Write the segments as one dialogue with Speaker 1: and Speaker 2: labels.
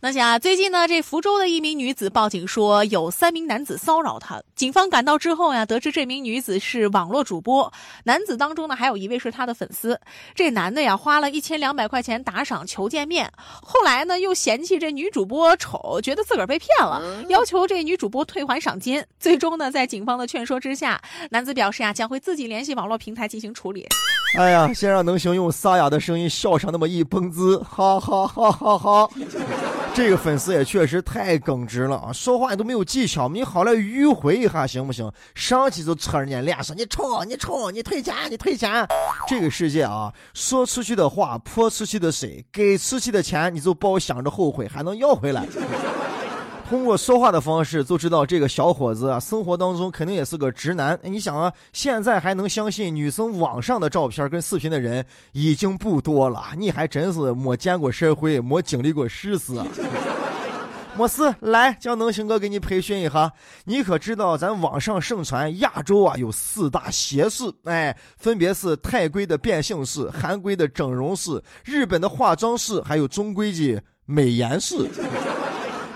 Speaker 1: 那下最近呢，这福州的一名女子报警说有三名男子骚扰她。警方赶到之后呀，得知这名女子是网络主播，男子当中呢还有一位是她的粉丝。这男的呀花了一千两百块钱打赏求见面，后来呢又嫌弃这女主播丑，觉得自个儿被骗了，要求这女主播退还赏金。最终呢，在警方的劝说之下，男子表示呀将会自己联系网络平台进行处理。
Speaker 2: 哎呀，先让能行用沙哑的声音笑上那么一蹦子，哈哈哈哈哈！这个粉丝也确实太耿直了啊，说话都没有技巧，你好来迂回一下行不行？上去就扯人家脸上，你丑，你丑，你退钱，你退钱。这个世界啊，说出去的话泼出去的水，给出去的钱你就包想着后悔，还能要回来。通过说话的方式就知道这个小伙子啊，生活当中肯定也是个直男。你想啊，现在还能相信女生网上的照片跟视频的人已经不多了。你还真是没见过社会，没经历过世事啊。没事，来叫能行哥给你培训一下。你可知道咱网上盛传亚洲啊有四大邪术？哎，分别是泰规的变性式、韩规的整容式、日本的化妆式，还有中规的美颜式。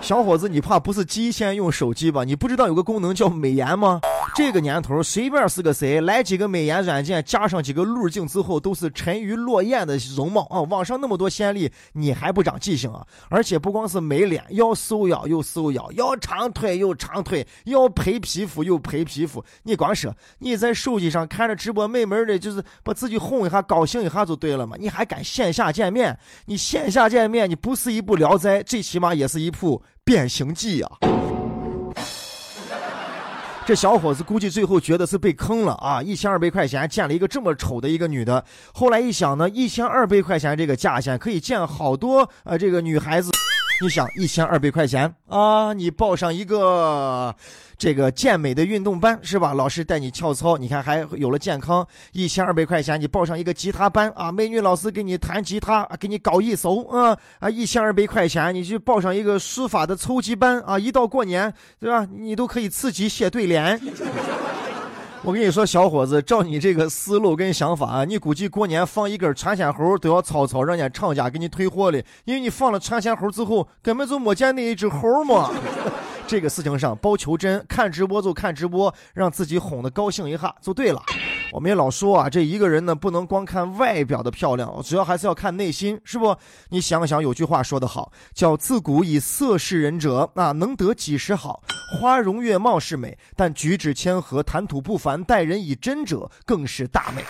Speaker 2: 小伙子，你怕不是第一天用手机吧？你不知道有个功能叫美颜吗？这个年头，随便是个谁来几个美颜软件，加上几个滤镜之后，都是沉鱼落雁的容貌啊！网上那么多先例，你还不长记性啊？而且不光是美脸，要瘦腰又瘦腰，要长腿又长腿，要赔皮肤又赔皮肤。你光说你在手机上看着直播，美美的，就是把自己哄一下，高兴一下就对了嘛？你还敢线下见面？你线下见面，你不是一部《聊斋》，最起码也是一部《变形计》呀！这小伙子估计最后觉得是被坑了啊！一千二百块钱见了一个这么丑的一个女的，后来一想呢，一千二百块钱这个价钱可以见好多呃这个女孩子。你想一千二百块钱啊，你报上一个这个健美的运动班是吧？老师带你跳操，你看还有了健康。一千二百块钱，你报上一个吉他班啊，美女老师给你弹吉他，给你搞一首啊啊！一千二百块钱，你去报上一个书法的初级班啊，一到过年对吧？你都可以自己写对联。我跟你说，小伙子，照你这个思路跟想法啊，你估计过年放一根传仙猴都要草草让人家厂家给你退货了，因为你放了传仙猴之后，根本就没见那一只猴嘛。这个事情上，包求真，看直播就看直播，让自己哄得高兴一下就对了。我们也老说啊，这一个人呢，不能光看外表的漂亮，主要还是要看内心，是不？你想想，有句话说得好，叫“自古以色事人者，啊，能得几时好？花容月貌是美，但举止谦和、谈吐不凡、待人以真者，更是大美。”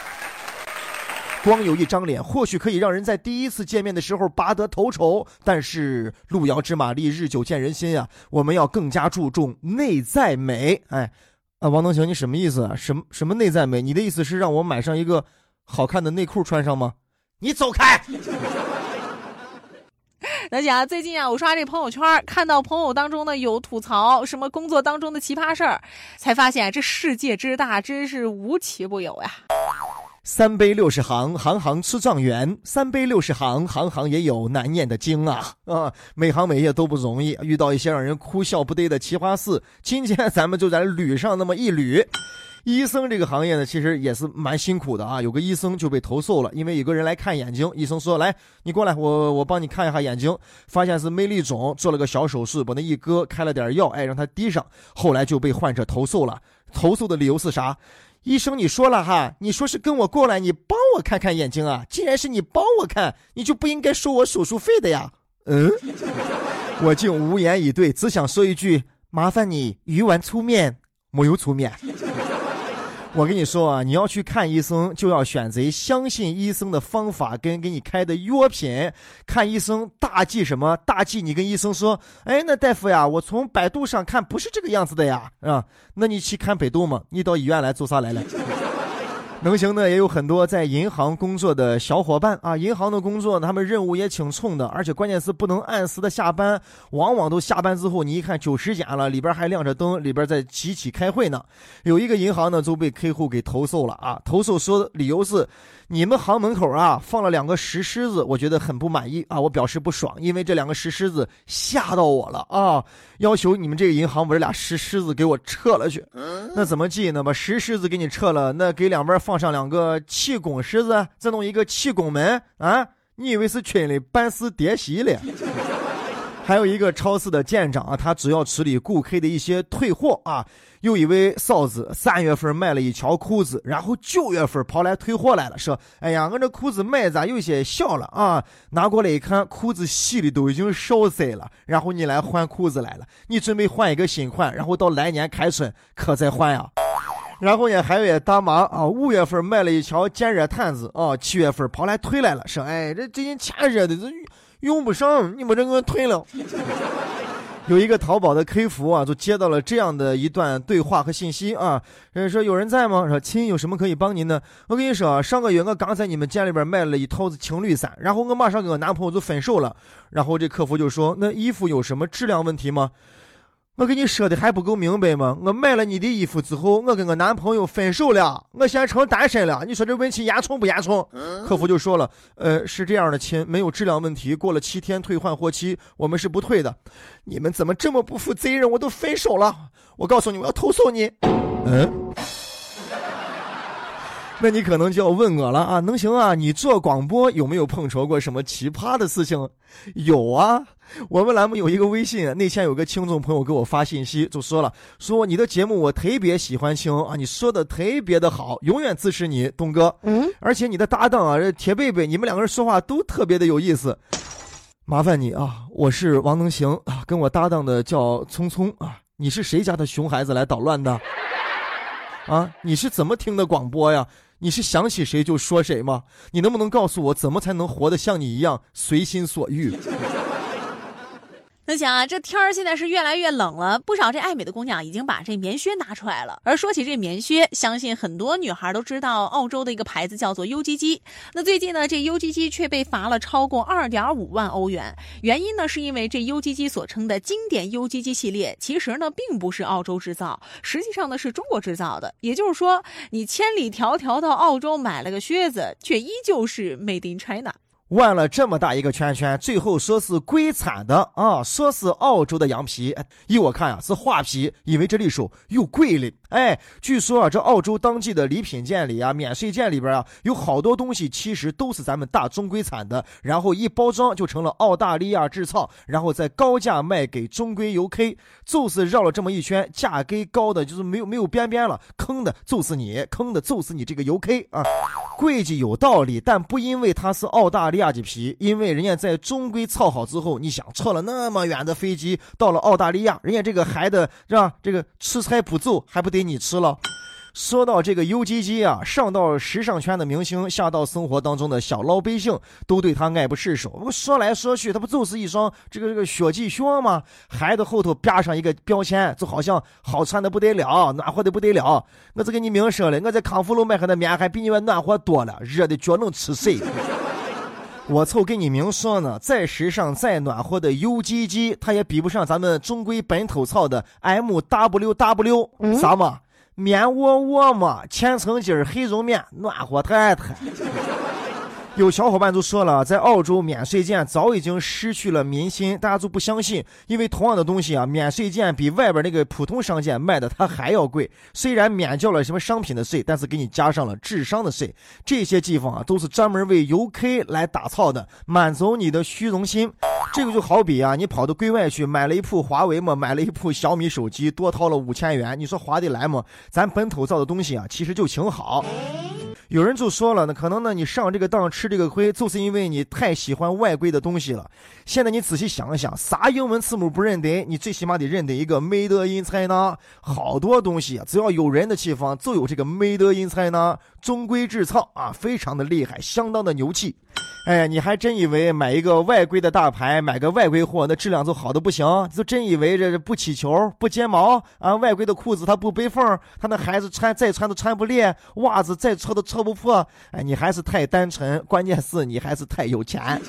Speaker 2: 光有一张脸，或许可以让人在第一次见面的时候拔得头筹，但是路遥知马力，日久见人心呀。我们要更加注重内在美。哎，啊，王能行，你什么意思啊？什么什么内在美？你的意思是让我买上一个好看的内裤穿上吗？你走开！
Speaker 1: 大家最近啊，我刷这朋友圈，看到朋友当中呢有吐槽什么工作当中的奇葩事儿，才发现这世界之大，真是无奇不有呀。
Speaker 2: 三杯六十行，行行出状元。三杯六十行，行行也有难念的经啊！啊，每行每业都不容易，遇到一些让人哭笑不得的奇葩事。今天咱们就在捋上那么一捋。医生这个行业呢，其实也是蛮辛苦的啊。有个医生就被投诉了，因为有个人来看眼睛，医生说：“来，你过来，我我帮你看一下眼睛。”发现是魅力肿，做了个小手术，把那一割，开了点药，哎，让他滴上。后来就被患者投诉了，投诉的理由是啥？医生，你说了哈，你说是跟我过来，你帮我看看眼睛啊。既然是你帮我看，你就不应该收我手术费的呀。嗯，我竟无言以对，只想说一句：麻烦你鱼丸粗面，没有粗面。我跟你说啊，你要去看医生，就要选择相信医生的方法跟给你开的药品。看医生大忌什么？大忌你跟医生说：“哎，那大夫呀，我从百度上看不是这个样子的呀，啊，那你去看百度嘛？你到医院来做啥来了？”能行的，也有很多在银行工作的小伙伴啊。银行的工作，他们任务也挺冲的，而且关键是不能按时的下班，往往都下班之后，你一看九十点了，里边还亮着灯，里边在集体开会呢。有一个银行呢，就被客户给投诉了啊。投诉说理由是，你们行门口啊放了两个石狮子，我觉得很不满意啊，我表示不爽，因为这两个石狮子吓到我了啊，要求你们这个银行把这俩石狮子给我撤了去。那怎么记呢？把石狮子给你撤了，那给两边放。放上两个气功狮子，再弄一个气功门啊！你以为是群里办事叠席了？还有一个超市的店长啊，他主要处理顾客的一些退货啊。有一位嫂子三月份买了一条裤子，然后九月份跑来退货来了，说：“哎呀，我这裤子买咋有些小了啊？”拿过来一看，裤子洗的都已经少塞了。然后你来换裤子来了，你准备换一个新款，然后到来年开春可再换呀？然后呢，还有一大妈啊，五月份买了一条电热毯子啊，七月份跑来退来了，说：“哎，这最近天热的，这用不上，你把这给我退了。”有一个淘宝的客服啊，就接到了这样的一段对话和信息啊，人说：“有人在吗？说亲，有什么可以帮您的？我跟你说，上个月我刚在你们店里边买了一套子情侣衫，然后我马上跟我男朋友就分手了。然后这客服就说：那衣服有什么质量问题吗？”我跟你说的还不够明白吗？我买了你的衣服之后，我跟我男朋友分手了，我现在成单身了。你说这问题严重不严重？客服就说了，呃，是这样的，亲，没有质量问题，过了七天退换货期，我们是不退的。你们怎么这么不负责任？我都分手了，我告诉你，我要投诉你。嗯。那你可能就要问我了啊，能行啊？你做广播有没有碰着过什么奇葩的事情？有啊，我们栏目有一个微信，那天有个听众朋友给我发信息，就说了，说你的节目我特别喜欢听啊，你说的特别的好，永远支持你，东哥。嗯，而且你的搭档啊，这铁贝贝，你们两个人说话都特别的有意思。麻烦你啊，我是王能行啊，跟我搭档的叫聪聪啊，你是谁家的熊孩子来捣乱的？啊，你是怎么听的广播呀？你是想起谁就说谁吗？你能不能告诉我，怎么才能活得像你一样随心所欲？
Speaker 1: 那想啊，这天儿现在是越来越冷了，不少这爱美的姑娘已经把这棉靴拿出来了。而说起这棉靴，相信很多女孩都知道，澳洲的一个牌子叫做 UGG。那最近呢，这 UGG 却被罚了超过二点五万欧元。原因呢，是因为这 UGG 所称的经典 UGG 系列，其实呢并不是澳洲制造，实际上呢是中国制造的。也就是说，你千里迢迢到澳洲买了个靴子，却依旧是 Made in China。
Speaker 2: 弯了这么大一个圈圈，最后说是国产的啊，说是澳洲的羊皮，依我看呀是画皮，因为这里手又贵了。哎，据说啊，这澳洲当季的礼品店里啊，免税店里边啊，有好多东西其实都是咱们大中规产的，然后一包装就成了澳大利亚制造，然后再高价卖给中规游客，就是绕了这么一圈，价格高的就是没有没有边边了，坑的就是你，坑的就是你这个游客啊，贵就有道理，但不因为它是澳大利亚的皮，因为人家在中规操好之后，你想撤了那么远的飞机到了澳大利亚，人家这个还得让？这个吃差补奏，还不得。你吃了。说到这个 UGG 啊，上到时尚圈的明星，下到生活当中的小老百姓，都对他爱不释手。我说来说去，他不就是一双这个这个雪地靴吗？还得后头标上一个标签，就好像好穿的不得了，暖和的不得了。我这跟你明说了，我在康复路买下的棉还比你们暖和多了，热的脚能吃水。我凑跟你明说呢，再时尚再暖和的 UGG，它也比不上咱们中规本土操的 MWW，啥嘛？棉窝窝嘛，千层筋黑绒面，暖和太太。有小伙伴就说了，在澳洲免税店早已经失去了民心，大家就不相信，因为同样的东西啊，免税店比外边那个普通商店卖的它还要贵。虽然免交了什么商品的税，但是给你加上了智商的税。这些地方啊，都是专门为游客来打造的，满足你的虚荣心。这个就好比啊，你跑到国外去买了一部华为嘛，买了一部小米手机，多掏了五千元，你说划得来吗？咱本土造的东西啊，其实就挺好。有人就说了，那可能呢，你上这个当吃这个亏，就是因为你太喜欢外国的东西了。现在你仔细想一想，啥英文字母不认得？你最起码得认得一个 Made in China。好多东西，只要有人的地方，就有这个 Made in China，中规制造啊，非常的厉害，相当的牛气。哎呀，你还真以为买一个外规的大牌，买个外规货，那质量就好的不行？就真以为这不起球、不睫毛啊？外规的裤子它不背缝，他那孩子穿再穿都穿不裂，袜子再搓都搓不破。哎，你还是太单纯，关键是你还是太有钱。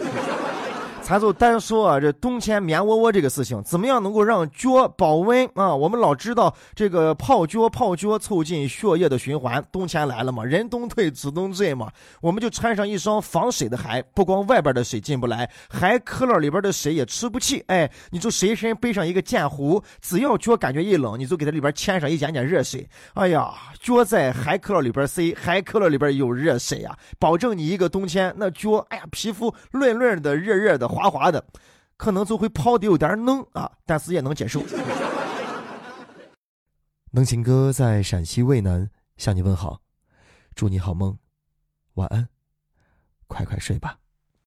Speaker 2: 咱就单说啊，这冬天棉窝窝这个事情，怎么样能够让脚保温啊？我们老知道这个泡脚泡脚，促进血液的循环。冬天来了嘛，人冬退，子冬醉嘛，我们就穿上一双防水的鞋，不光外边的水进不来，鞋壳里边的水也吃不气。哎，你就随身背上一个剑壶，只要脚感觉一冷，你就给它里边添上一点点热水。哎呀，脚在鞋壳里边塞，鞋壳里边有热水啊，保证你一个冬天那脚，哎呀，皮肤润润的、热热的。滑滑的，可能就会泡的有点嫩啊，但是也能接受。能情哥在陕西渭南向你问好，祝你好梦，晚安，快快睡吧。